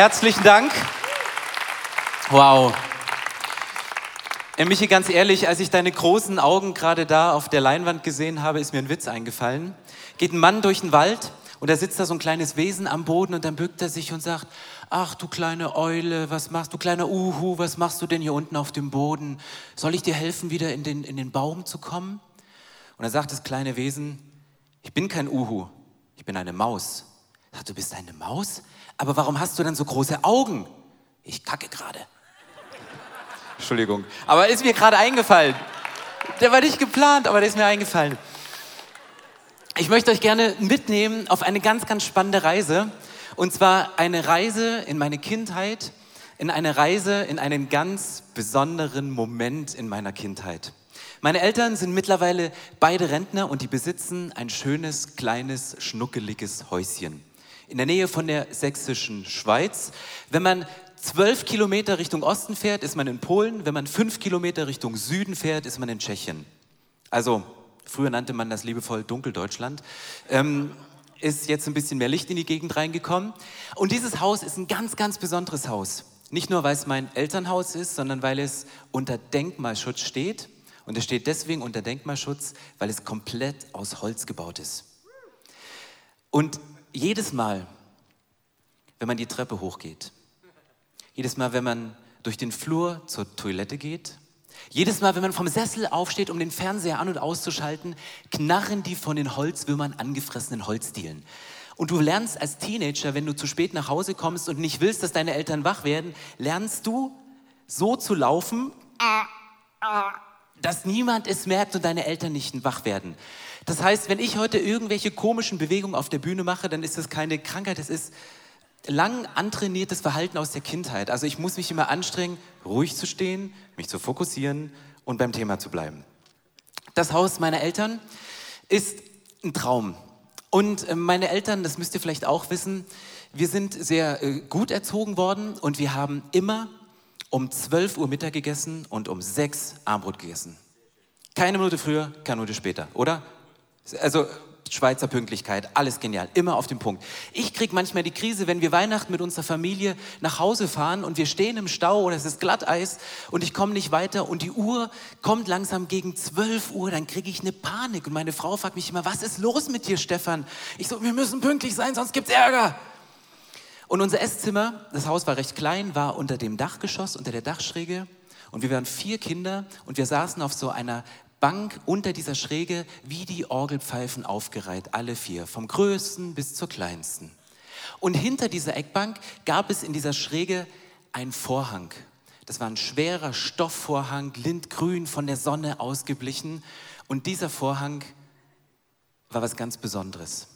herzlichen Dank. Wow. Äh, Michi, ganz ehrlich, als ich deine großen Augen gerade da auf der Leinwand gesehen habe, ist mir ein Witz eingefallen. Geht ein Mann durch den Wald und da sitzt da so ein kleines Wesen am Boden und dann bückt er sich und sagt, ach du kleine Eule, was machst du, kleiner Uhu, was machst du denn hier unten auf dem Boden? Soll ich dir helfen, wieder in den, in den Baum zu kommen? Und dann sagt das kleine Wesen, ich bin kein Uhu, ich bin eine Maus. Sagt, du bist eine Maus? Aber warum hast du dann so große Augen? Ich kacke gerade. Entschuldigung. Aber ist mir gerade eingefallen. Der war nicht geplant, aber der ist mir eingefallen. Ich möchte euch gerne mitnehmen auf eine ganz, ganz spannende Reise. Und zwar eine Reise in meine Kindheit, in eine Reise in einen ganz besonderen Moment in meiner Kindheit. Meine Eltern sind mittlerweile beide Rentner und die besitzen ein schönes, kleines, schnuckeliges Häuschen in der Nähe von der sächsischen Schweiz. Wenn man zwölf Kilometer Richtung Osten fährt, ist man in Polen. Wenn man fünf Kilometer Richtung Süden fährt, ist man in Tschechien. Also, früher nannte man das liebevoll Dunkeldeutschland. Ähm, ist jetzt ein bisschen mehr Licht in die Gegend reingekommen. Und dieses Haus ist ein ganz, ganz besonderes Haus. Nicht nur, weil es mein Elternhaus ist, sondern weil es unter Denkmalschutz steht. Und es steht deswegen unter Denkmalschutz, weil es komplett aus Holz gebaut ist. Und jedes Mal, wenn man die Treppe hochgeht, jedes Mal, wenn man durch den Flur zur Toilette geht, jedes Mal, wenn man vom Sessel aufsteht, um den Fernseher an- und auszuschalten, knarren die von den Holzwürmern angefressenen Holzdielen. Und du lernst als Teenager, wenn du zu spät nach Hause kommst und nicht willst, dass deine Eltern wach werden, lernst du so zu laufen, dass niemand es merkt und deine Eltern nicht wach werden. Das heißt, wenn ich heute irgendwelche komischen Bewegungen auf der Bühne mache, dann ist das keine Krankheit, das ist lang antrainiertes Verhalten aus der Kindheit. Also ich muss mich immer anstrengen, ruhig zu stehen, mich zu fokussieren und beim Thema zu bleiben. Das Haus meiner Eltern ist ein Traum. Und äh, meine Eltern, das müsst ihr vielleicht auch wissen, wir sind sehr äh, gut erzogen worden und wir haben immer um 12 Uhr Mittag gegessen und um 6 Abendbrot gegessen. Keine Minute früher, keine Minute später, oder? Also Schweizer Pünktlichkeit, alles genial, immer auf den Punkt. Ich kriege manchmal die Krise, wenn wir Weihnachten mit unserer Familie nach Hause fahren und wir stehen im Stau oder es ist Glatteis und ich komme nicht weiter und die Uhr kommt langsam gegen 12 Uhr, dann kriege ich eine Panik und meine Frau fragt mich immer, was ist los mit dir, Stefan? Ich so, wir müssen pünktlich sein, sonst gibt's Ärger. Und unser Esszimmer, das Haus war recht klein, war unter dem Dachgeschoss, unter der Dachschräge. Und wir waren vier Kinder und wir saßen auf so einer Bank unter dieser Schräge wie die Orgelpfeifen aufgereiht, alle vier, vom größten bis zur kleinsten. Und hinter dieser Eckbank gab es in dieser Schräge einen Vorhang. Das war ein schwerer Stoffvorhang, lindgrün, von der Sonne ausgeblichen. Und dieser Vorhang war was ganz Besonderes.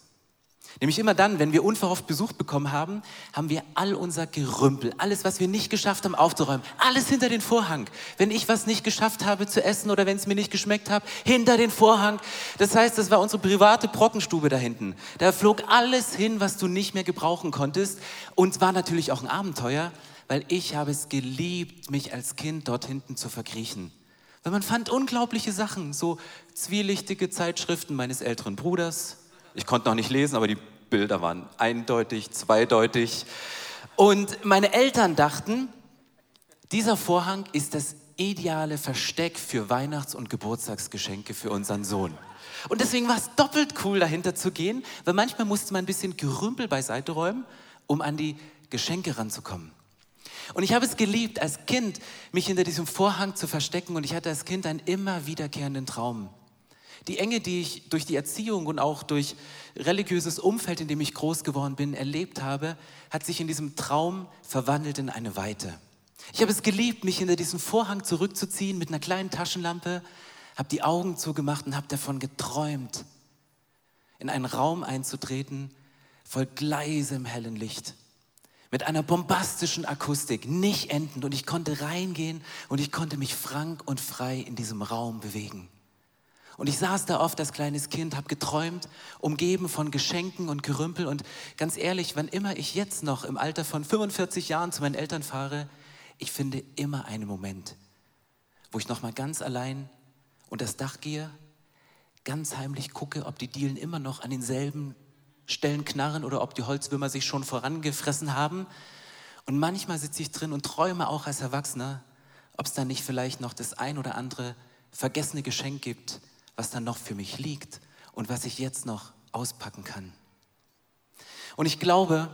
Nämlich immer dann, wenn wir unverhofft Besuch bekommen haben, haben wir all unser Gerümpel, alles, was wir nicht geschafft haben aufzuräumen, alles hinter den Vorhang. Wenn ich was nicht geschafft habe zu essen oder wenn es mir nicht geschmeckt hat, hinter den Vorhang. Das heißt, das war unsere private Brockenstube da hinten. Da flog alles hin, was du nicht mehr gebrauchen konntest. Und es war natürlich auch ein Abenteuer, weil ich habe es geliebt, mich als Kind dort hinten zu verkriechen. Weil man fand unglaubliche Sachen, so zwielichtige Zeitschriften meines älteren Bruders, ich konnte noch nicht lesen, aber die Bilder waren eindeutig, zweideutig. Und meine Eltern dachten, dieser Vorhang ist das ideale Versteck für Weihnachts- und Geburtstagsgeschenke für unseren Sohn. Und deswegen war es doppelt cool, dahinter zu gehen, weil manchmal musste man ein bisschen Gerümpel beiseite räumen, um an die Geschenke ranzukommen. Und ich habe es geliebt, als Kind mich hinter diesem Vorhang zu verstecken und ich hatte als Kind einen immer wiederkehrenden Traum. Die Enge, die ich durch die Erziehung und auch durch religiöses Umfeld, in dem ich groß geworden bin, erlebt habe, hat sich in diesem Traum verwandelt in eine Weite. Ich habe es geliebt, mich hinter diesem Vorhang zurückzuziehen mit einer kleinen Taschenlampe, habe die Augen zugemacht und habe davon geträumt, in einen Raum einzutreten, voll gleisem hellen Licht, mit einer bombastischen Akustik, nicht endend. Und ich konnte reingehen und ich konnte mich frank und frei in diesem Raum bewegen. Und ich saß da oft als kleines Kind, habe geträumt, umgeben von Geschenken und Gerümpel. Und ganz ehrlich, wann immer ich jetzt noch im Alter von 45 Jahren zu meinen Eltern fahre, ich finde immer einen Moment, wo ich noch mal ganz allein unter das Dach gehe, ganz heimlich gucke, ob die Dielen immer noch an denselben Stellen knarren oder ob die Holzwürmer sich schon vorangefressen haben. Und manchmal sitze ich drin und träume auch als Erwachsener, ob es da nicht vielleicht noch das ein oder andere vergessene Geschenk gibt, was dann noch für mich liegt und was ich jetzt noch auspacken kann. Und ich glaube,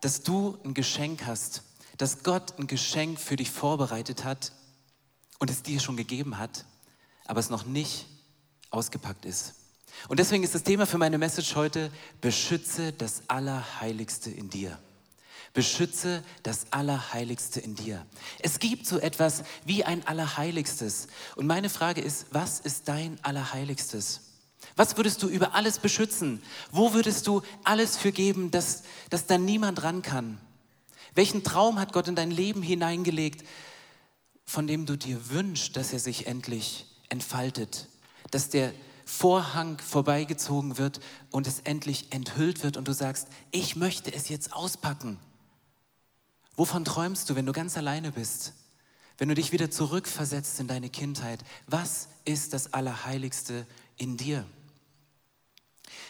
dass du ein Geschenk hast, dass Gott ein Geschenk für dich vorbereitet hat und es dir schon gegeben hat, aber es noch nicht ausgepackt ist. Und deswegen ist das Thema für meine Message heute, beschütze das Allerheiligste in dir. Beschütze das Allerheiligste in dir. Es gibt so etwas wie ein Allerheiligstes. Und meine Frage ist, was ist dein Allerheiligstes? Was würdest du über alles beschützen? Wo würdest du alles für geben, dass, dass da niemand ran kann? Welchen Traum hat Gott in dein Leben hineingelegt, von dem du dir wünschst, dass er sich endlich entfaltet? Dass der Vorhang vorbeigezogen wird und es endlich enthüllt wird und du sagst, ich möchte es jetzt auspacken. Wovon träumst du, wenn du ganz alleine bist? Wenn du dich wieder zurückversetzt in deine Kindheit? Was ist das Allerheiligste in dir?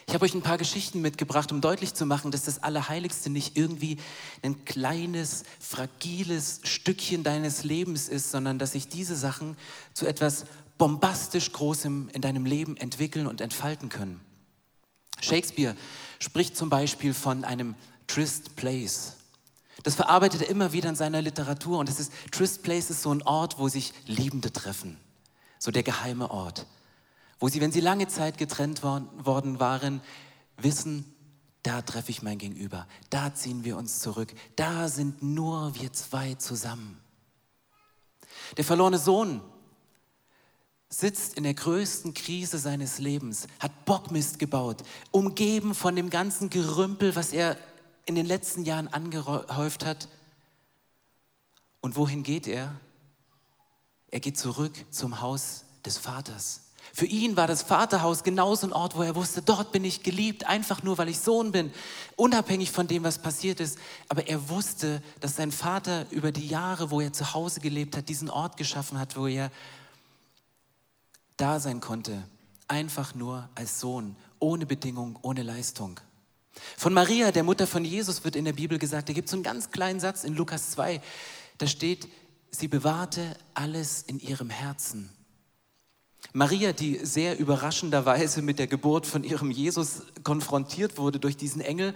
Ich habe euch ein paar Geschichten mitgebracht, um deutlich zu machen, dass das Allerheiligste nicht irgendwie ein kleines, fragiles Stückchen deines Lebens ist, sondern dass sich diese Sachen zu etwas bombastisch Großem in deinem Leben entwickeln und entfalten können. Shakespeare spricht zum Beispiel von einem Trist Place. Das verarbeitet er immer wieder in seiner Literatur und es ist Trist Place ist so ein Ort, wo sich Liebende treffen, so der geheime Ort. Wo sie, wenn sie lange Zeit getrennt worden waren, wissen, da treffe ich mein Gegenüber, da ziehen wir uns zurück, da sind nur wir zwei zusammen. Der verlorene Sohn sitzt in der größten Krise seines Lebens, hat Bockmist gebaut, umgeben von dem ganzen Gerümpel, was er in den letzten Jahren angehäuft hat. Und wohin geht er? Er geht zurück zum Haus des Vaters. Für ihn war das Vaterhaus genauso ein Ort, wo er wusste, dort bin ich geliebt, einfach nur, weil ich Sohn bin, unabhängig von dem, was passiert ist. Aber er wusste, dass sein Vater über die Jahre, wo er zu Hause gelebt hat, diesen Ort geschaffen hat, wo er da sein konnte, einfach nur als Sohn, ohne Bedingung, ohne Leistung. Von Maria, der Mutter von Jesus, wird in der Bibel gesagt, da gibt es so einen ganz kleinen Satz in Lukas 2, da steht, sie bewahrte alles in ihrem Herzen. Maria, die sehr überraschenderweise mit der Geburt von ihrem Jesus konfrontiert wurde durch diesen Engel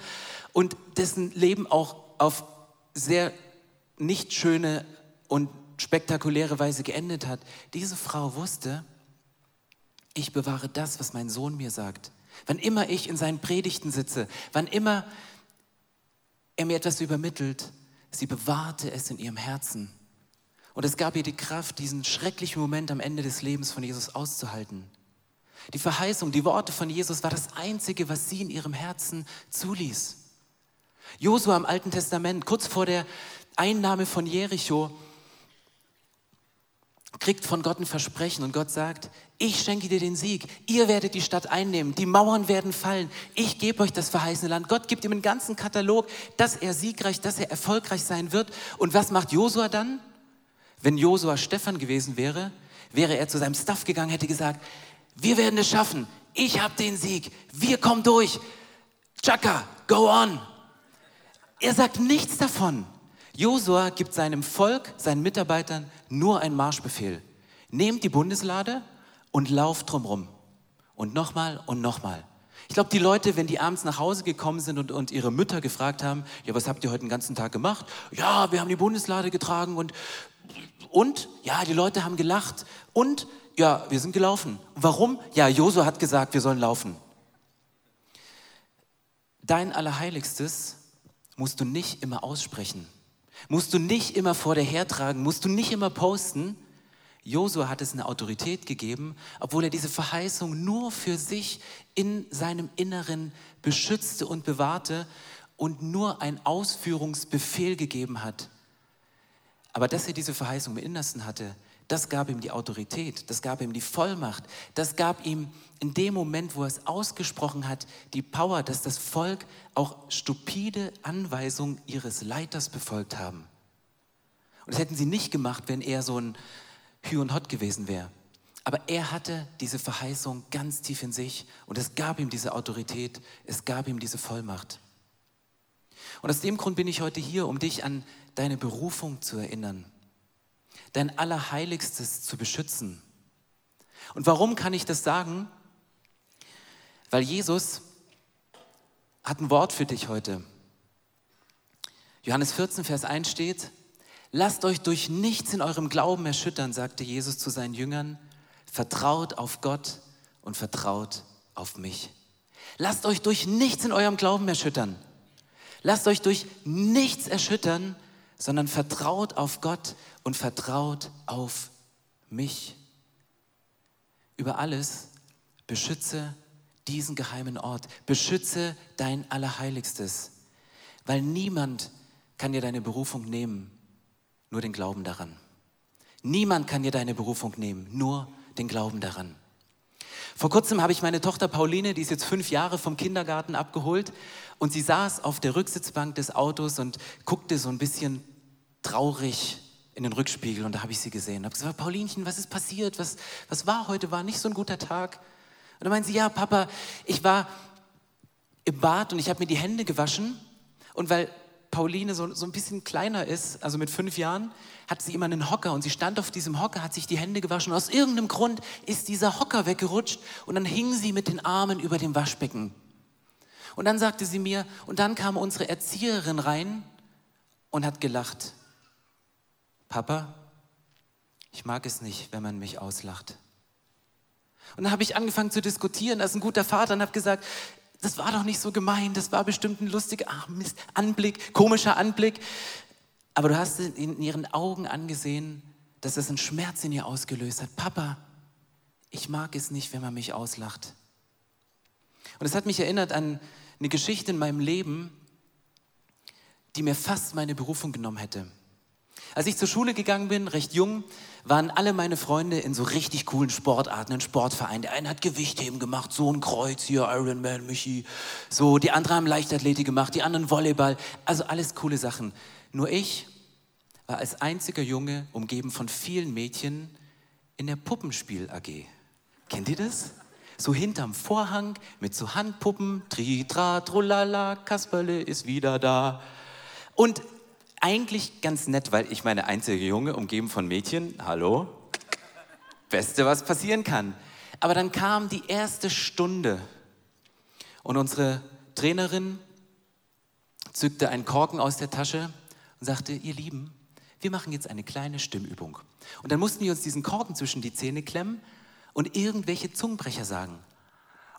und dessen Leben auch auf sehr nicht schöne und spektakuläre Weise geendet hat. Diese Frau wusste, ich bewahre das, was mein Sohn mir sagt. Wann immer ich in seinen Predigten sitze, wann immer er mir etwas übermittelt, sie bewahrte es in ihrem Herzen. Und es gab ihr die Kraft, diesen schrecklichen Moment am Ende des Lebens von Jesus auszuhalten. Die Verheißung, die Worte von Jesus war das Einzige, was sie in ihrem Herzen zuließ. Josua im Alten Testament, kurz vor der Einnahme von Jericho, kriegt von Gott ein Versprechen und Gott sagt, ich schenke dir den Sieg, ihr werdet die Stadt einnehmen, die Mauern werden fallen, ich gebe euch das verheißene Land. Gott gibt ihm einen ganzen Katalog, dass er siegreich, dass er erfolgreich sein wird. Und was macht Josua dann? Wenn Josua Stefan gewesen wäre, wäre er zu seinem Staff gegangen, hätte gesagt, wir werden es schaffen, ich habe den Sieg, wir kommen durch. Chaka, go on. Er sagt nichts davon. Josua gibt seinem Volk, seinen Mitarbeitern nur einen Marschbefehl. Nehmt die Bundeslade und lauft drumrum. Und nochmal und nochmal. Ich glaube, die Leute, wenn die abends nach Hause gekommen sind und, und, ihre Mütter gefragt haben, ja, was habt ihr heute den ganzen Tag gemacht? Ja, wir haben die Bundeslade getragen und und ja, die Leute haben gelacht. Und ja, wir sind gelaufen. Warum? Ja, Josua hat gesagt, wir sollen laufen. Dein Allerheiligstes musst du nicht immer aussprechen. Musst du nicht immer vor dir hertragen, musst du nicht immer posten. Josua hat es eine Autorität gegeben, obwohl er diese Verheißung nur für sich in seinem Inneren beschützte und bewahrte und nur einen Ausführungsbefehl gegeben hat. Aber dass er diese Verheißung im Innersten hatte, das gab ihm die Autorität, das gab ihm die Vollmacht, das gab ihm in dem Moment, wo er es ausgesprochen hat, die Power, dass das Volk auch stupide Anweisungen ihres Leiters befolgt haben. Und das hätten sie nicht gemacht, wenn er so ein Hü und Hot gewesen wäre. Aber er hatte diese Verheißung ganz tief in sich und es gab ihm diese Autorität, es gab ihm diese Vollmacht. Und aus dem Grund bin ich heute hier, um dich an deine Berufung zu erinnern, dein Allerheiligstes zu beschützen. Und warum kann ich das sagen? Weil Jesus hat ein Wort für dich heute. Johannes 14, Vers 1 steht, lasst euch durch nichts in eurem Glauben erschüttern, sagte Jesus zu seinen Jüngern, vertraut auf Gott und vertraut auf mich. Lasst euch durch nichts in eurem Glauben erschüttern. Lasst euch durch nichts erschüttern, sondern vertraut auf Gott und vertraut auf mich. Über alles beschütze diesen geheimen Ort, beschütze dein Allerheiligstes, weil niemand kann dir deine Berufung nehmen, nur den Glauben daran. Niemand kann dir deine Berufung nehmen, nur den Glauben daran. Vor kurzem habe ich meine Tochter Pauline, die ist jetzt fünf Jahre vom Kindergarten abgeholt und sie saß auf der Rücksitzbank des Autos und guckte so ein bisschen traurig in den Rückspiegel und da habe ich sie gesehen. Ich habe gesagt, Paulinchen, was ist passiert? Was, was war heute? War nicht so ein guter Tag? Und dann meinte sie, ja, Papa, ich war im Bad und ich habe mir die Hände gewaschen und weil Pauline so, so ein bisschen kleiner ist, also mit fünf Jahren, hat sie immer einen Hocker und sie stand auf diesem Hocker, hat sich die Hände gewaschen und aus irgendeinem Grund ist dieser Hocker weggerutscht und dann hing sie mit den Armen über dem Waschbecken. Und dann sagte sie mir, und dann kam unsere Erzieherin rein und hat gelacht. Papa, ich mag es nicht, wenn man mich auslacht. Und dann habe ich angefangen zu diskutieren als ein guter Vater und habe gesagt, das war doch nicht so gemein, das war bestimmt ein lustiger ach Mist, Anblick, komischer Anblick. Aber du hast in ihren Augen angesehen, dass es einen Schmerz in ihr ausgelöst hat. Papa, ich mag es nicht, wenn man mich auslacht. Und es hat mich erinnert an eine Geschichte in meinem Leben, die mir fast meine Berufung genommen hätte. Als ich zur Schule gegangen bin, recht jung, waren alle meine Freunde in so richtig coolen Sportarten, in Sportvereinen. Der eine hat Gewichtheben gemacht, so ein Kreuz hier, Ironman, Michi. So, die anderen haben Leichtathletik gemacht, die anderen Volleyball. Also alles coole Sachen. Nur ich war als einziger Junge umgeben von vielen Mädchen in der Puppenspiel AG. Kennt ihr das? So hinterm Vorhang mit so Handpuppen, tri, tra, trullala, Kasperle ist wieder da. Und eigentlich ganz nett, weil ich meine einzige Junge, umgeben von Mädchen, hallo, Beste, was passieren kann. Aber dann kam die erste Stunde und unsere Trainerin zückte einen Korken aus der Tasche und sagte, ihr Lieben, wir machen jetzt eine kleine Stimmübung. Und dann mussten wir uns diesen Korken zwischen die Zähne klemmen und irgendwelche Zungenbrecher sagen.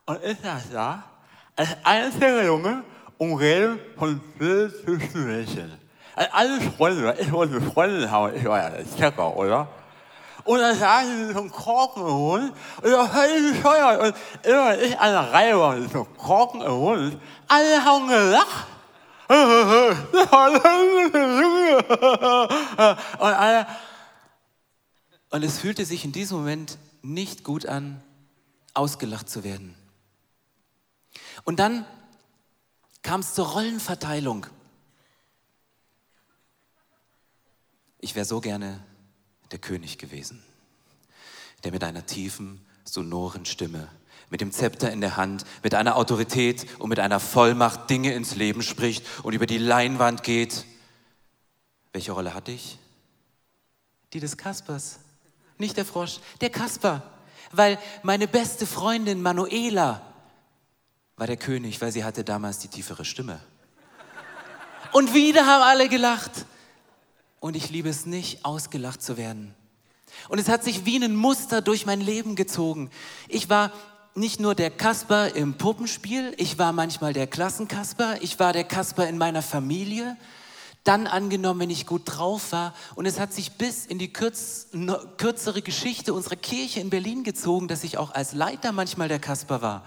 Und ich saß da als einziger Junge rede von Bild zwischen Mädchen. Alle Freunde, ich wollte Freunde haben, ich war ja der Checker, oder? Und dann saß ich mit so einem Korken im Mund und war völlig bescheuert. Und immer ich an der Reihe war mit so einem Korken im Mund, alle haben gelacht. Und, alle und es fühlte sich in diesem Moment nicht gut an, ausgelacht zu werden. Und dann kam es zur Rollenverteilung. Ich wäre so gerne der König gewesen, der mit einer tiefen, sonoren Stimme, mit dem Zepter in der Hand, mit einer Autorität und mit einer Vollmacht Dinge ins Leben spricht und über die Leinwand geht. Welche Rolle hatte ich? Die des Kaspers. Nicht der Frosch, der Kasper. Weil meine beste Freundin Manuela war der König, weil sie hatte damals die tiefere Stimme. Und wieder haben alle gelacht und ich liebe es nicht, ausgelacht zu werden. Und es hat sich wie ein Muster durch mein Leben gezogen. Ich war nicht nur der Kasper im Puppenspiel, ich war manchmal der Klassenkasper, ich war der Kasper in meiner Familie, dann angenommen, wenn ich gut drauf war. Und es hat sich bis in die kürz, kürzere Geschichte unserer Kirche in Berlin gezogen, dass ich auch als Leiter manchmal der Kasper war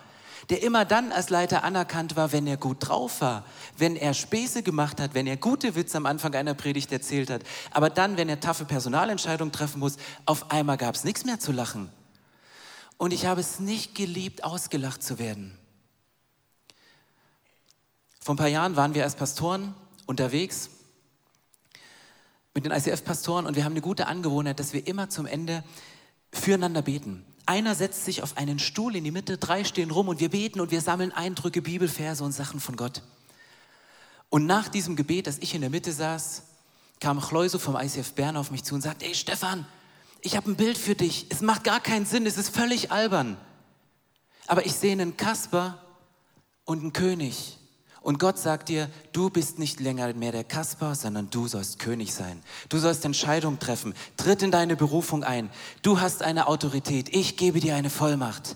der immer dann als Leiter anerkannt war, wenn er gut drauf war, wenn er Späße gemacht hat, wenn er gute Witze am Anfang einer Predigt erzählt hat. Aber dann, wenn er taffe Personalentscheidungen treffen muss, auf einmal gab es nichts mehr zu lachen. Und ich habe es nicht geliebt, ausgelacht zu werden. Vor ein paar Jahren waren wir als Pastoren unterwegs mit den ICF-Pastoren und wir haben eine gute Angewohnheit, dass wir immer zum Ende füreinander beten. Einer setzt sich auf einen Stuhl in die Mitte, drei stehen rum und wir beten und wir sammeln Eindrücke, Bibelverse und Sachen von Gott. Und nach diesem Gebet, dass ich in der Mitte saß, kam Chleuso vom ICF Bern auf mich zu und sagt, ey Stefan, ich habe ein Bild für dich. Es macht gar keinen Sinn, es ist völlig albern. Aber ich sehe einen Kasper und einen König. Und Gott sagt dir, du bist nicht länger mehr der Kasper, sondern du sollst König sein. Du sollst Entscheidungen treffen. Tritt in deine Berufung ein. Du hast eine Autorität. Ich gebe dir eine Vollmacht.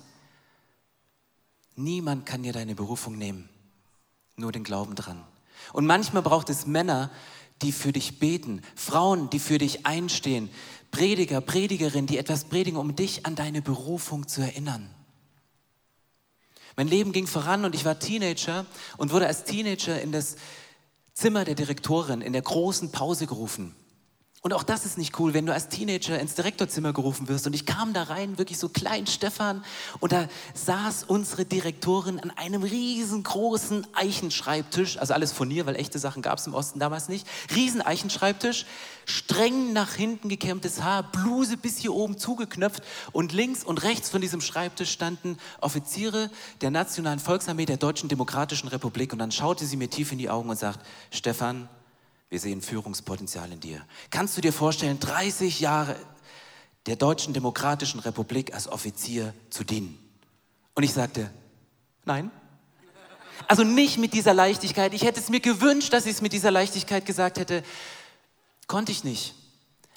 Niemand kann dir deine Berufung nehmen. Nur den Glauben dran. Und manchmal braucht es Männer, die für dich beten, Frauen, die für dich einstehen, Prediger, Predigerinnen, die etwas predigen, um dich an deine Berufung zu erinnern. Mein Leben ging voran und ich war Teenager und wurde als Teenager in das Zimmer der Direktorin in der großen Pause gerufen. Und auch das ist nicht cool, wenn du als Teenager ins Direktorzimmer gerufen wirst. Und ich kam da rein, wirklich so klein Stefan, und da saß unsere Direktorin an einem riesengroßen Eichenschreibtisch, also alles von ihr, weil echte Sachen gab es im Osten damals nicht. Riesen Eichenschreibtisch, streng nach hinten gekämmtes Haar, Bluse bis hier oben zugeknöpft und links und rechts von diesem Schreibtisch standen Offiziere der Nationalen Volksarmee der Deutschen Demokratischen Republik. Und dann schaute sie mir tief in die Augen und sagt, Stefan, wir sehen Führungspotenzial in dir. Kannst du dir vorstellen, 30 Jahre der Deutschen Demokratischen Republik als Offizier zu dienen? Und ich sagte, nein. Also nicht mit dieser Leichtigkeit. Ich hätte es mir gewünscht, dass ich es mit dieser Leichtigkeit gesagt hätte. Konnte ich nicht.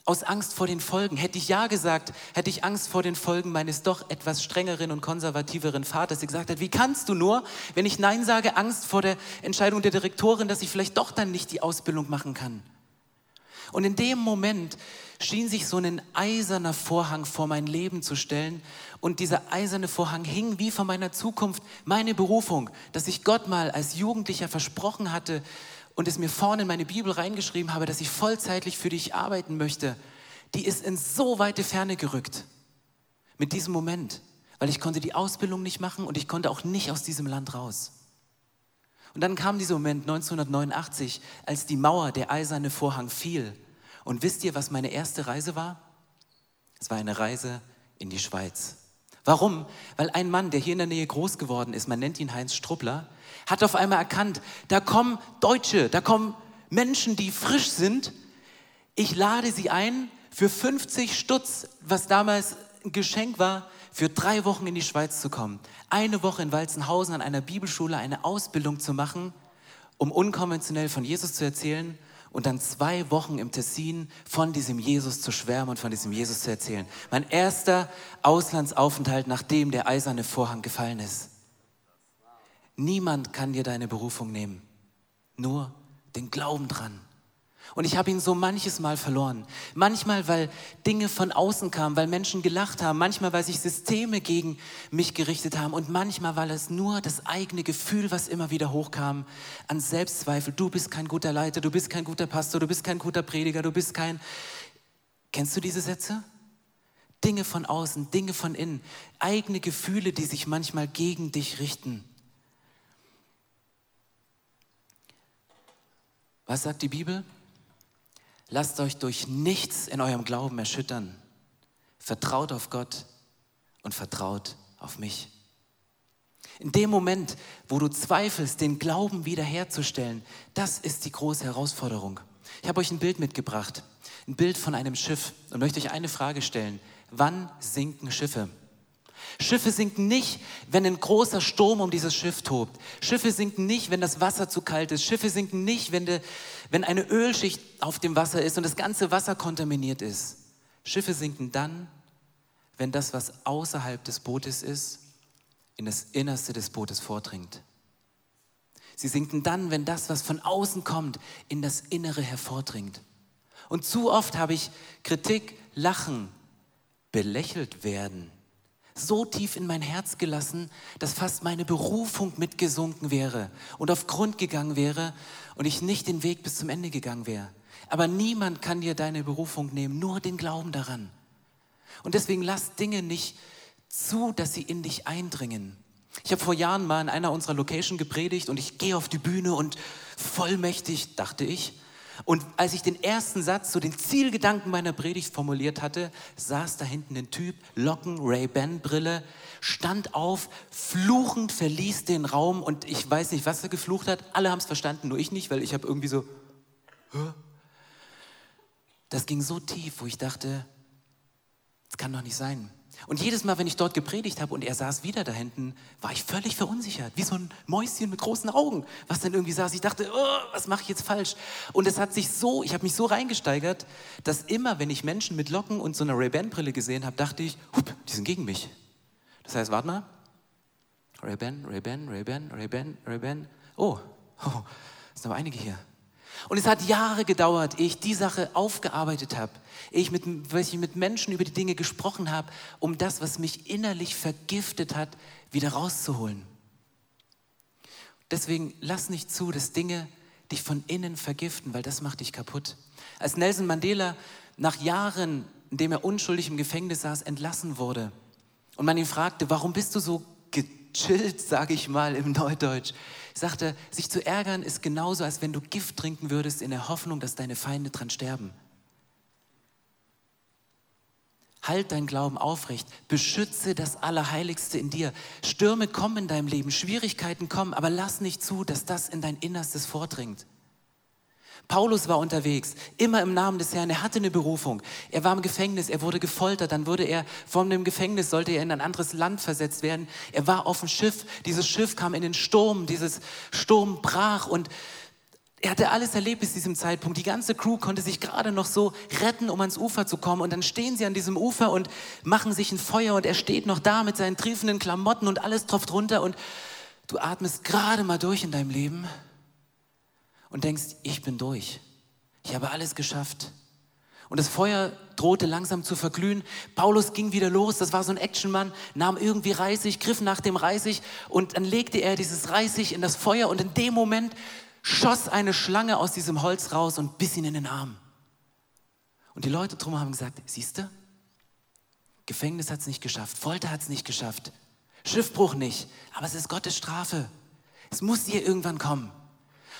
Aus Angst vor den Folgen. Hätte ich Ja gesagt, hätte ich Angst vor den Folgen meines doch etwas strengeren und konservativeren Vaters, der gesagt hat, wie kannst du nur, wenn ich Nein sage, Angst vor der Entscheidung der Direktorin, dass ich vielleicht doch dann nicht die Ausbildung machen kann. Und in dem Moment schien sich so ein eiserner Vorhang vor mein Leben zu stellen und dieser eiserne Vorhang hing wie vor meiner Zukunft meine Berufung, dass ich Gott mal als Jugendlicher versprochen hatte, und es mir vorne in meine Bibel reingeschrieben habe, dass ich vollzeitlich für dich arbeiten möchte, die ist in so weite Ferne gerückt mit diesem Moment, weil ich konnte die Ausbildung nicht machen und ich konnte auch nicht aus diesem Land raus. Und dann kam dieser Moment 1989, als die Mauer, der eiserne Vorhang fiel. Und wisst ihr, was meine erste Reise war? Es war eine Reise in die Schweiz. Warum? Weil ein Mann, der hier in der Nähe groß geworden ist, man nennt ihn Heinz Struppler, hat auf einmal erkannt, da kommen Deutsche, da kommen Menschen, die frisch sind. Ich lade sie ein für 50 Stutz, was damals ein Geschenk war, für drei Wochen in die Schweiz zu kommen. Eine Woche in Walzenhausen an einer Bibelschule eine Ausbildung zu machen, um unkonventionell von Jesus zu erzählen und dann zwei Wochen im Tessin von diesem Jesus zu schwärmen und von diesem Jesus zu erzählen. Mein erster Auslandsaufenthalt, nachdem der eiserne Vorhang gefallen ist. Niemand kann dir deine Berufung nehmen, nur den Glauben dran. Und ich habe ihn so manches Mal verloren. Manchmal, weil Dinge von außen kamen, weil Menschen gelacht haben, manchmal, weil sich Systeme gegen mich gerichtet haben und manchmal, weil es nur das eigene Gefühl, was immer wieder hochkam, an Selbstzweifel. Du bist kein guter Leiter, du bist kein guter Pastor, du bist kein guter Prediger, du bist kein... Kennst du diese Sätze? Dinge von außen, Dinge von innen, eigene Gefühle, die sich manchmal gegen dich richten. Was sagt die Bibel? Lasst euch durch nichts in eurem Glauben erschüttern. Vertraut auf Gott und vertraut auf mich. In dem Moment, wo du zweifelst, den Glauben wiederherzustellen, das ist die große Herausforderung. Ich habe euch ein Bild mitgebracht, ein Bild von einem Schiff und möchte euch eine Frage stellen. Wann sinken Schiffe? Schiffe sinken nicht, wenn ein großer Sturm um dieses Schiff tobt. Schiffe sinken nicht, wenn das Wasser zu kalt ist. Schiffe sinken nicht, wenn, de, wenn eine Ölschicht auf dem Wasser ist und das ganze Wasser kontaminiert ist. Schiffe sinken dann, wenn das, was außerhalb des Bootes ist, in das Innerste des Bootes vordringt. Sie sinken dann, wenn das, was von außen kommt, in das Innere hervordringt. Und zu oft habe ich Kritik, Lachen, belächelt werden so tief in mein Herz gelassen, dass fast meine Berufung mitgesunken wäre und auf Grund gegangen wäre und ich nicht den Weg bis zum Ende gegangen wäre. Aber niemand kann dir deine Berufung nehmen, nur den Glauben daran. Und deswegen lass Dinge nicht zu, dass sie in dich eindringen. Ich habe vor Jahren mal in einer unserer Location gepredigt und ich gehe auf die Bühne und vollmächtig, dachte ich, und als ich den ersten Satz, so den Zielgedanken meiner Predigt formuliert hatte, saß da hinten ein Typ, Locken, Ray-Ban-Brille, stand auf, fluchend verließ den Raum und ich weiß nicht, was er geflucht hat. Alle haben es verstanden, nur ich nicht, weil ich habe irgendwie so. Hä? das ging so tief, wo ich dachte, das kann doch nicht sein. Und jedes Mal, wenn ich dort gepredigt habe und er saß wieder da hinten, war ich völlig verunsichert, wie so ein Mäuschen mit großen Augen, was dann irgendwie saß. Ich dachte, oh, was mache ich jetzt falsch? Und es hat sich so, ich habe mich so reingesteigert, dass immer, wenn ich Menschen mit Locken und so einer Ray-Ban-Brille gesehen habe, dachte ich, hup, die sind gegen mich. Das heißt, warte mal, Ray-Ban, Ray-Ban, Ray-Ban, Ray-Ban, Ray-Ban. Oh, oh, es sind aber einige hier. Und es hat Jahre gedauert, ehe ich die Sache aufgearbeitet habe, ehe ich mit, ich mit Menschen über die Dinge gesprochen habe, um das, was mich innerlich vergiftet hat, wieder rauszuholen. Deswegen lass nicht zu, dass Dinge dich von innen vergiften, weil das macht dich kaputt. Als Nelson Mandela nach Jahren, in dem er unschuldig im Gefängnis saß, entlassen wurde und man ihn fragte, warum bist du so gechillt, sage ich mal im Neudeutsch, sagte, sich zu ärgern ist genauso, als wenn du Gift trinken würdest in der Hoffnung, dass deine Feinde dran sterben. Halt dein Glauben aufrecht, beschütze das Allerheiligste in dir. Stürme kommen in deinem Leben, Schwierigkeiten kommen, aber lass nicht zu, dass das in dein Innerstes vordringt. Paulus war unterwegs, immer im Namen des Herrn. Er hatte eine Berufung. Er war im Gefängnis, er wurde gefoltert, dann wurde er von dem Gefängnis, sollte er in ein anderes Land versetzt werden. Er war auf dem Schiff, dieses Schiff kam in den Sturm, dieses Sturm brach und er hatte alles erlebt bis diesem Zeitpunkt. Die ganze Crew konnte sich gerade noch so retten, um ans Ufer zu kommen. Und dann stehen sie an diesem Ufer und machen sich ein Feuer und er steht noch da mit seinen triefenden Klamotten und alles tropft runter und du atmest gerade mal durch in deinem Leben und denkst, ich bin durch. Ich habe alles geschafft. Und das Feuer drohte langsam zu verglühen. Paulus ging wieder los, das war so ein Actionmann, nahm irgendwie Reisig, griff nach dem Reisig und dann legte er dieses Reisig in das Feuer und in dem Moment schoss eine Schlange aus diesem Holz raus und biss ihn in den Arm. Und die Leute drum haben gesagt, siehst du, Gefängnis hat es nicht geschafft, Folter hat es nicht geschafft, Schiffbruch nicht, aber es ist Gottes Strafe. Es muss dir irgendwann kommen.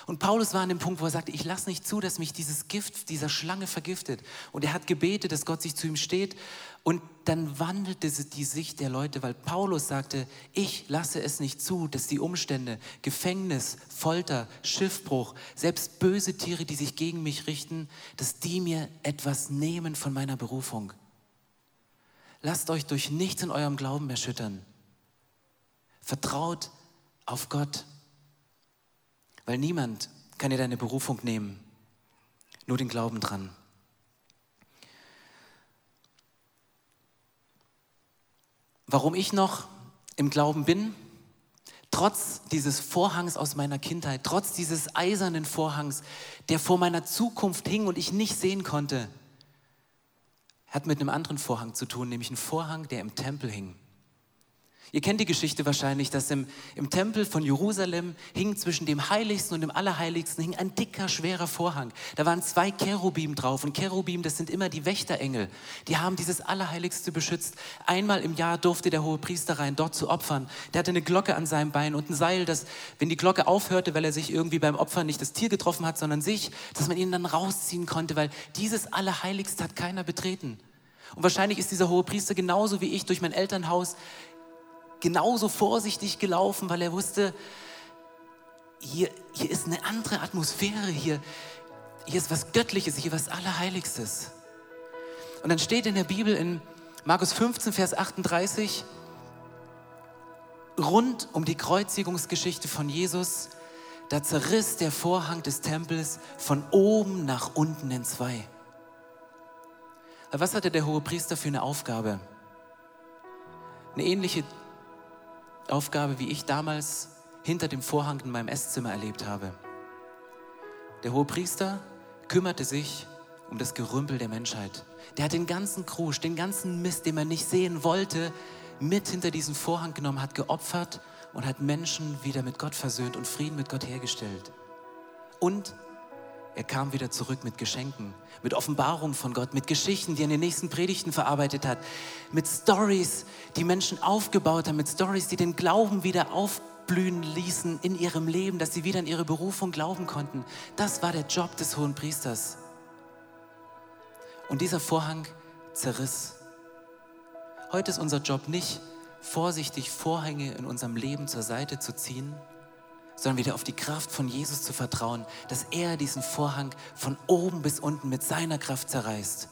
Und Paulus war an dem Punkt, wo er sagte, ich lasse nicht zu, dass mich dieses Gift dieser Schlange vergiftet. Und er hat gebetet, dass Gott sich zu ihm steht. Und dann wandelte die Sicht der Leute, weil Paulus sagte, ich lasse es nicht zu, dass die Umstände, Gefängnis, Folter, Schiffbruch, selbst böse Tiere, die sich gegen mich richten, dass die mir etwas nehmen von meiner Berufung. Lasst euch durch nichts in eurem Glauben erschüttern. Vertraut auf Gott. Weil niemand kann dir deine Berufung nehmen, nur den Glauben dran. Warum ich noch im Glauben bin, trotz dieses Vorhangs aus meiner Kindheit, trotz dieses eisernen Vorhangs, der vor meiner Zukunft hing und ich nicht sehen konnte, hat mit einem anderen Vorhang zu tun, nämlich ein Vorhang, der im Tempel hing. Ihr kennt die Geschichte wahrscheinlich, dass im, im Tempel von Jerusalem hing zwischen dem Heiligsten und dem Allerheiligsten hing ein dicker, schwerer Vorhang. Da waren zwei Cherubim drauf und Cherubim, das sind immer die Wächterengel. Die haben dieses Allerheiligste beschützt. Einmal im Jahr durfte der hohe Priester rein, dort zu opfern. Der hatte eine Glocke an seinem Bein und ein Seil, dass, wenn die Glocke aufhörte, weil er sich irgendwie beim Opfern nicht das Tier getroffen hat, sondern sich, dass man ihn dann rausziehen konnte, weil dieses Allerheiligste hat keiner betreten. Und wahrscheinlich ist dieser hohe Priester genauso wie ich durch mein Elternhaus genauso vorsichtig gelaufen, weil er wusste, hier, hier ist eine andere Atmosphäre, hier, hier ist was Göttliches, hier was Allerheiligstes. Und dann steht in der Bibel in Markus 15, Vers 38, rund um die Kreuzigungsgeschichte von Jesus, da zerriss der Vorhang des Tempels von oben nach unten in zwei. Was hatte der hohe Priester für eine Aufgabe? Eine ähnliche Aufgabe, wie ich damals hinter dem Vorhang in meinem Esszimmer erlebt habe. Der hohe Priester kümmerte sich um das Gerümpel der Menschheit. Der hat den ganzen Krusch, den ganzen Mist, den man nicht sehen wollte, mit hinter diesen Vorhang genommen, hat geopfert und hat Menschen wieder mit Gott versöhnt und Frieden mit Gott hergestellt. Und er kam wieder zurück mit Geschenken, mit Offenbarungen von Gott, mit Geschichten, die er in den nächsten Predigten verarbeitet hat, mit Stories, die Menschen aufgebaut haben, mit Stories, die den Glauben wieder aufblühen ließen in ihrem Leben, dass sie wieder an ihre Berufung glauben konnten. Das war der Job des hohen Priesters. Und dieser Vorhang zerriss. Heute ist unser Job nicht, vorsichtig Vorhänge in unserem Leben zur Seite zu ziehen, sondern wieder auf die Kraft von Jesus zu vertrauen, dass er diesen Vorhang von oben bis unten mit seiner Kraft zerreißt.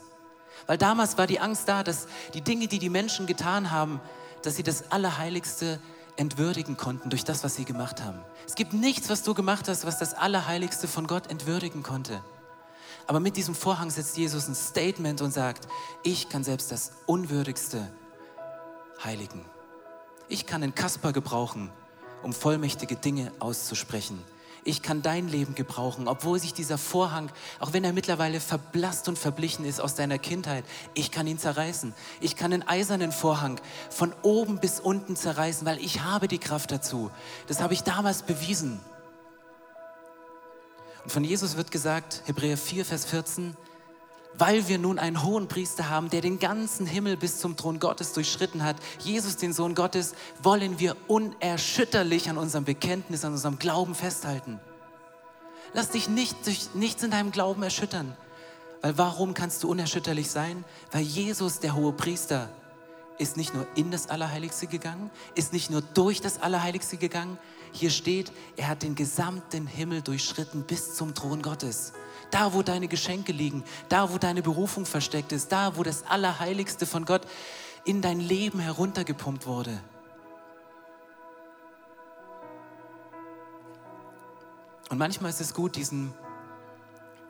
Weil damals war die Angst da, dass die Dinge, die die Menschen getan haben, dass sie das Allerheiligste entwürdigen konnten durch das, was sie gemacht haben. Es gibt nichts, was du gemacht hast, was das Allerheiligste von Gott entwürdigen konnte. Aber mit diesem Vorhang setzt Jesus ein Statement und sagt, ich kann selbst das Unwürdigste heiligen. Ich kann einen Kasper gebrauchen, um vollmächtige Dinge auszusprechen. Ich kann dein Leben gebrauchen, obwohl sich dieser Vorhang, auch wenn er mittlerweile verblasst und verblichen ist aus deiner Kindheit, ich kann ihn zerreißen. Ich kann einen eisernen Vorhang von oben bis unten zerreißen, weil ich habe die Kraft dazu. Das habe ich damals bewiesen. Und von Jesus wird gesagt, Hebräer 4, Vers 14, weil wir nun einen hohen Priester haben, der den ganzen Himmel bis zum Thron Gottes durchschritten hat, Jesus, den Sohn Gottes, wollen wir unerschütterlich an unserem Bekenntnis, an unserem Glauben festhalten. Lass dich nicht durch nichts in deinem Glauben erschüttern. Weil warum kannst du unerschütterlich sein? Weil Jesus, der hohe Priester, ist nicht nur in das Allerheiligste gegangen, ist nicht nur durch das Allerheiligste gegangen. Hier steht, er hat den gesamten Himmel durchschritten bis zum Thron Gottes. Da, wo deine Geschenke liegen, da, wo deine Berufung versteckt ist, da, wo das Allerheiligste von Gott in dein Leben heruntergepumpt wurde. Und manchmal ist es gut, diesen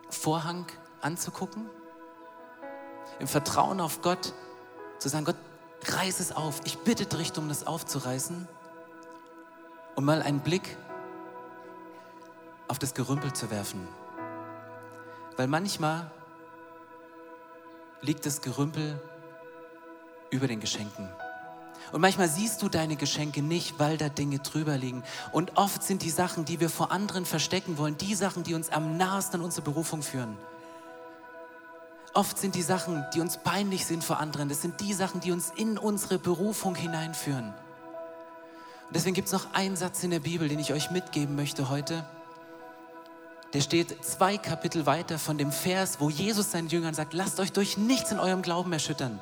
Vorhang anzugucken, im Vertrauen auf Gott zu sagen, Gott, reiß es auf. Ich bitte dich um das aufzureißen und mal einen Blick auf das Gerümpel zu werfen. Weil manchmal liegt das Gerümpel über den Geschenken. Und manchmal siehst du deine Geschenke nicht, weil da Dinge drüber liegen. Und oft sind die Sachen, die wir vor anderen verstecken wollen, die Sachen, die uns am nahesten an unsere Berufung führen. Oft sind die Sachen, die uns peinlich sind vor anderen, das sind die Sachen, die uns in unsere Berufung hineinführen. Und deswegen gibt es noch einen Satz in der Bibel, den ich euch mitgeben möchte heute. Der steht zwei Kapitel weiter von dem Vers, wo Jesus seinen Jüngern sagt, lasst euch durch nichts in eurem Glauben erschüttern.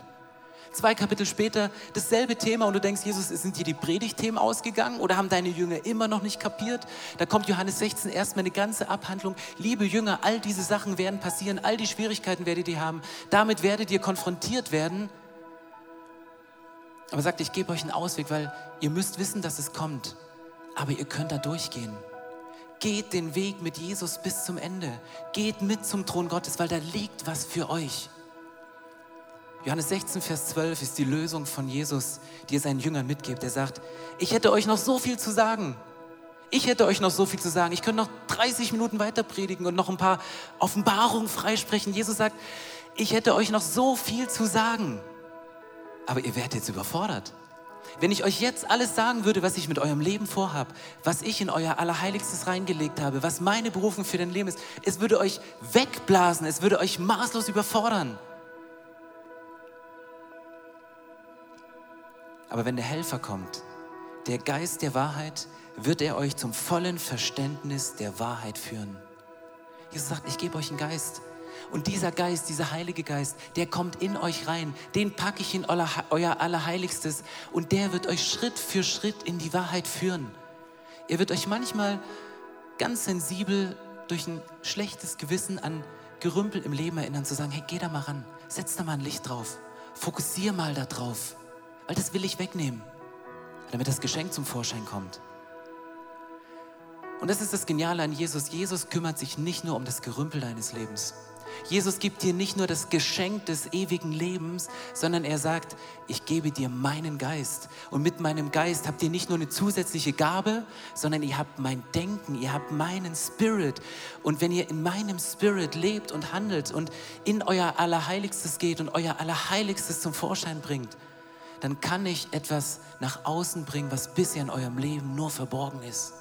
Zwei Kapitel später dasselbe Thema und du denkst, Jesus, sind dir die Predigtthemen ausgegangen oder haben deine Jünger immer noch nicht kapiert? Da kommt Johannes 16 erstmal eine ganze Abhandlung. Liebe Jünger, all diese Sachen werden passieren, all die Schwierigkeiten werdet ihr haben. Damit werdet ihr konfrontiert werden. Aber sagt, ich gebe euch einen Ausweg, weil ihr müsst wissen, dass es kommt. Aber ihr könnt da durchgehen. Geht den Weg mit Jesus bis zum Ende. Geht mit zum Thron Gottes, weil da liegt was für euch. Johannes 16, Vers 12 ist die Lösung von Jesus, die er seinen Jüngern mitgibt. Er sagt, ich hätte euch noch so viel zu sagen. Ich hätte euch noch so viel zu sagen. Ich könnte noch 30 Minuten weiter predigen und noch ein paar Offenbarungen freisprechen. Jesus sagt, ich hätte euch noch so viel zu sagen. Aber ihr werdet jetzt überfordert. Wenn ich euch jetzt alles sagen würde, was ich mit eurem Leben vorhabe, was ich in euer Allerheiligstes reingelegt habe, was meine Berufung für dein Leben ist, es würde euch wegblasen, es würde euch maßlos überfordern. Aber wenn der Helfer kommt, der Geist der Wahrheit, wird er euch zum vollen Verständnis der Wahrheit führen. Jesus sagt, ich gebe euch einen Geist. Und dieser Geist, dieser Heilige Geist, der kommt in euch rein. Den packe ich in euer Allerheiligstes. Und der wird euch Schritt für Schritt in die Wahrheit führen. Er wird euch manchmal ganz sensibel durch ein schlechtes Gewissen an Gerümpel im Leben erinnern, zu sagen, hey, geh da mal ran, setz da mal ein Licht drauf, fokussier mal da drauf weil das will ich wegnehmen, damit das Geschenk zum Vorschein kommt. Und das ist das Geniale an Jesus. Jesus kümmert sich nicht nur um das Gerümpel deines Lebens. Jesus gibt dir nicht nur das Geschenk des ewigen Lebens, sondern er sagt, ich gebe dir meinen Geist. Und mit meinem Geist habt ihr nicht nur eine zusätzliche Gabe, sondern ihr habt mein Denken, ihr habt meinen Spirit. Und wenn ihr in meinem Spirit lebt und handelt und in euer Allerheiligstes geht und euer Allerheiligstes zum Vorschein bringt, dann kann ich etwas nach außen bringen, was bisher in eurem Leben nur verborgen ist.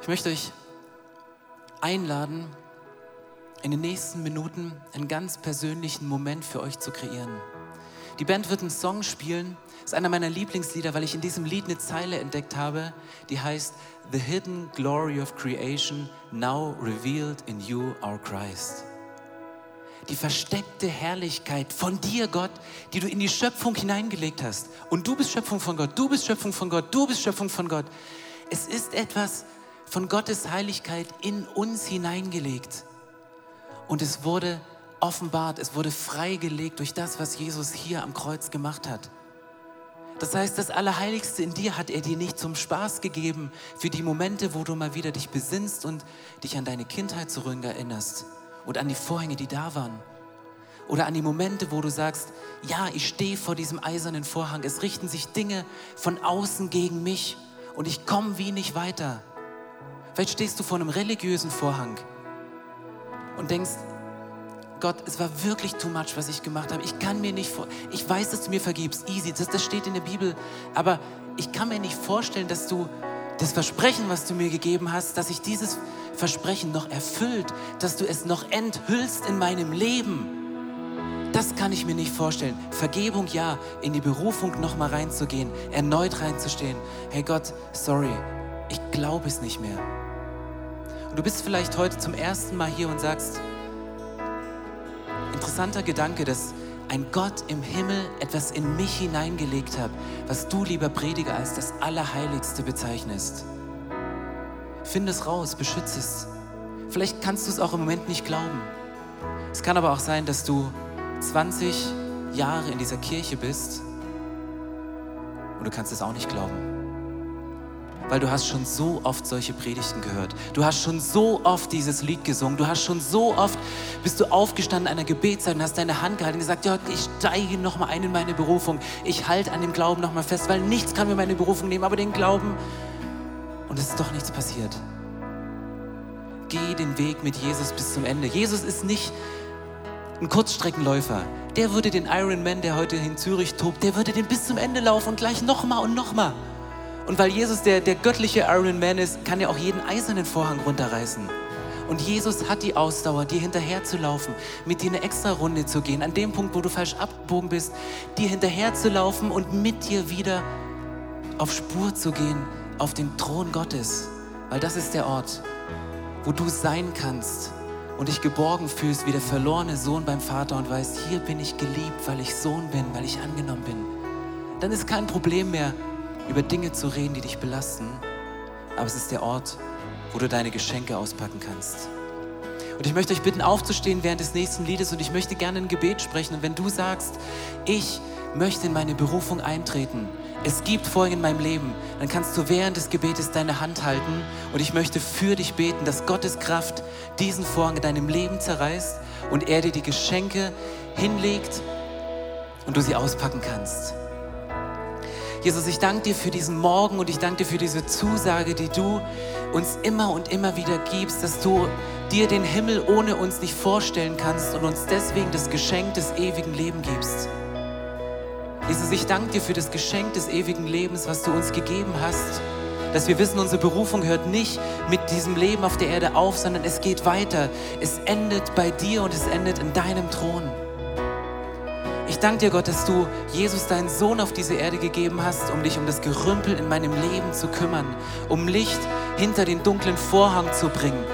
Ich möchte euch einladen, in den nächsten Minuten einen ganz persönlichen Moment für euch zu kreieren. Die Band wird einen Song spielen. Ist einer meiner Lieblingslieder, weil ich in diesem Lied eine Zeile entdeckt habe, die heißt The Hidden Glory of Creation, now revealed in you, our Christ. die versteckte Herrlichkeit von dir, Gott, die du in die Schöpfung hineingelegt hast. Und du bist Schöpfung von Gott, du bist Schöpfung von Gott, du bist Schöpfung von Gott. Es ist etwas von Gottes Heiligkeit in uns hineingelegt. Und es wurde offenbart, es wurde freigelegt durch das, was Jesus hier am Kreuz gemacht hat. Das heißt, das Allerheiligste in dir hat er dir nicht zum Spaß gegeben für die Momente, wo du mal wieder dich besinnst und dich an deine Kindheit zurückerinnerst und an die Vorhänge, die da waren. Oder an die Momente, wo du sagst, ja, ich stehe vor diesem eisernen Vorhang, es richten sich Dinge von außen gegen mich und ich komme wie nicht weiter. Vielleicht stehst du vor einem religiösen Vorhang und denkst, Gott, es war wirklich too much, was ich gemacht habe. Ich kann mir nicht vor, ich weiß, dass du mir vergibst, easy, das, das steht in der Bibel, aber ich kann mir nicht vorstellen, dass du das Versprechen, was du mir gegeben hast, dass sich dieses Versprechen noch erfüllt, dass du es noch enthüllst in meinem Leben. Das kann ich mir nicht vorstellen. Vergebung ja, in die Berufung noch mal reinzugehen, erneut reinzustehen. Hey Gott, sorry, ich glaube es nicht mehr. Und du bist vielleicht heute zum ersten Mal hier und sagst, interessanter Gedanke, dass ein Gott im Himmel etwas in mich hineingelegt hat, was du, lieber Prediger, als das Allerheiligste bezeichnest. Finde es raus, beschütze es. Vielleicht kannst du es auch im Moment nicht glauben. Es kann aber auch sein, dass du 20 Jahre in dieser Kirche bist und du kannst es auch nicht glauben weil du hast schon so oft solche Predigten gehört. Du hast schon so oft dieses Lied gesungen. Du hast schon so oft, bist du aufgestanden in einer Gebetszeit und hast deine Hand gehalten und gesagt, ja, ich steige nochmal ein in meine Berufung. Ich halte an dem Glauben nochmal fest, weil nichts kann mir meine Berufung nehmen, aber den Glauben. Und es ist doch nichts passiert. Geh den Weg mit Jesus bis zum Ende. Jesus ist nicht ein Kurzstreckenläufer. Der würde den Ironman, der heute in Zürich tobt, der würde den bis zum Ende laufen und gleich nochmal und nochmal. Und weil Jesus der, der göttliche Iron Man ist, kann er auch jeden eisernen Vorhang runterreißen. Und Jesus hat die Ausdauer, dir hinterher zu laufen, mit dir eine extra Runde zu gehen, an dem Punkt, wo du falsch abgebogen bist, dir hinterher zu laufen und mit dir wieder auf Spur zu gehen, auf den Thron Gottes. Weil das ist der Ort, wo du sein kannst und dich geborgen fühlst wie der verlorene Sohn beim Vater und weißt, hier bin ich geliebt, weil ich Sohn bin, weil ich angenommen bin. Dann ist kein Problem mehr, über Dinge zu reden, die dich belasten, aber es ist der Ort, wo du deine Geschenke auspacken kannst. Und ich möchte euch bitten, aufzustehen während des nächsten Liedes und ich möchte gerne ein Gebet sprechen. Und wenn du sagst, ich möchte in meine Berufung eintreten, es gibt Folgen in meinem Leben, dann kannst du während des Gebetes deine Hand halten und ich möchte für dich beten, dass Gottes Kraft diesen Vorhang in deinem Leben zerreißt und er dir die Geschenke hinlegt und du sie auspacken kannst. Jesus, ich danke dir für diesen Morgen und ich danke dir für diese Zusage, die du uns immer und immer wieder gibst, dass du dir den Himmel ohne uns nicht vorstellen kannst und uns deswegen das Geschenk des ewigen Lebens gibst. Jesus, ich danke dir für das Geschenk des ewigen Lebens, was du uns gegeben hast, dass wir wissen, unsere Berufung hört nicht mit diesem Leben auf der Erde auf, sondern es geht weiter. Es endet bei dir und es endet in deinem Thron. Ich danke dir, Gott, dass du Jesus, deinen Sohn, auf diese Erde gegeben hast, um dich um das Gerümpel in meinem Leben zu kümmern, um Licht hinter den dunklen Vorhang zu bringen.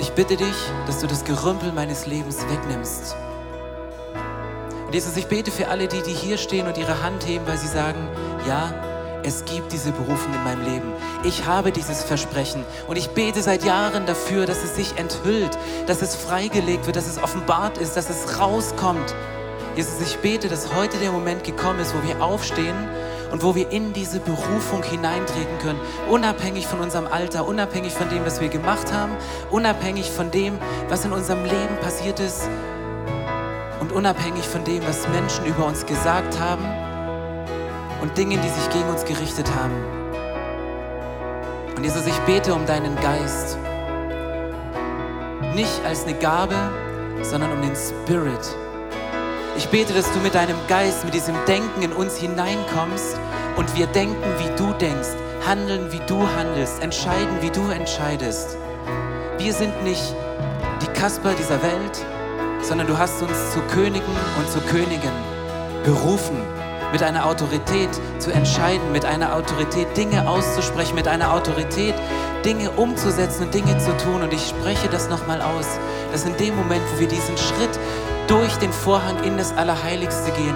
Ich bitte dich, dass du das Gerümpel meines Lebens wegnimmst. Und Jesus, ich bete für alle die, die hier stehen und ihre Hand heben, weil sie sagen, ja, es gibt diese Berufung in meinem Leben. Ich habe dieses Versprechen und ich bete seit Jahren dafür, dass es sich enthüllt, dass es freigelegt wird, dass es offenbart ist, dass es rauskommt. Jesus, ich bete, dass heute der Moment gekommen ist, wo wir aufstehen und wo wir in diese Berufung hineintreten können, unabhängig von unserem Alter, unabhängig von dem, was wir gemacht haben, unabhängig von dem, was in unserem Leben passiert ist und unabhängig von dem, was Menschen über uns gesagt haben und Dingen, die sich gegen uns gerichtet haben. Und Jesus, ich bete um deinen Geist. Nicht als eine Gabe, sondern um den Spirit. Ich bete, dass du mit deinem Geist, mit diesem Denken in uns hineinkommst und wir denken, wie du denkst, handeln, wie du handelst, entscheiden, wie du entscheidest. Wir sind nicht die Kasper dieser Welt, sondern du hast uns zu Königen und zu Königen berufen mit einer Autorität zu entscheiden, mit einer Autorität Dinge auszusprechen, mit einer Autorität Dinge umzusetzen und Dinge zu tun. Und ich spreche das nochmal aus, dass in dem Moment, wo wir diesen Schritt durch den Vorhang in das Allerheiligste gehen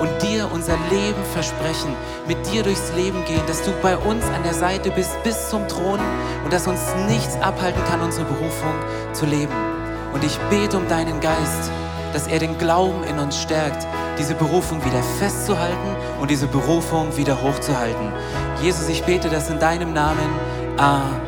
und dir unser Leben versprechen, mit dir durchs Leben gehen, dass du bei uns an der Seite bist bis zum Thron und dass uns nichts abhalten kann, unsere Berufung zu leben. Und ich bete um deinen Geist, dass er den Glauben in uns stärkt, diese Berufung wieder festzuhalten und diese Berufung wieder hochzuhalten. Jesus, ich bete das in deinem Namen. Amen.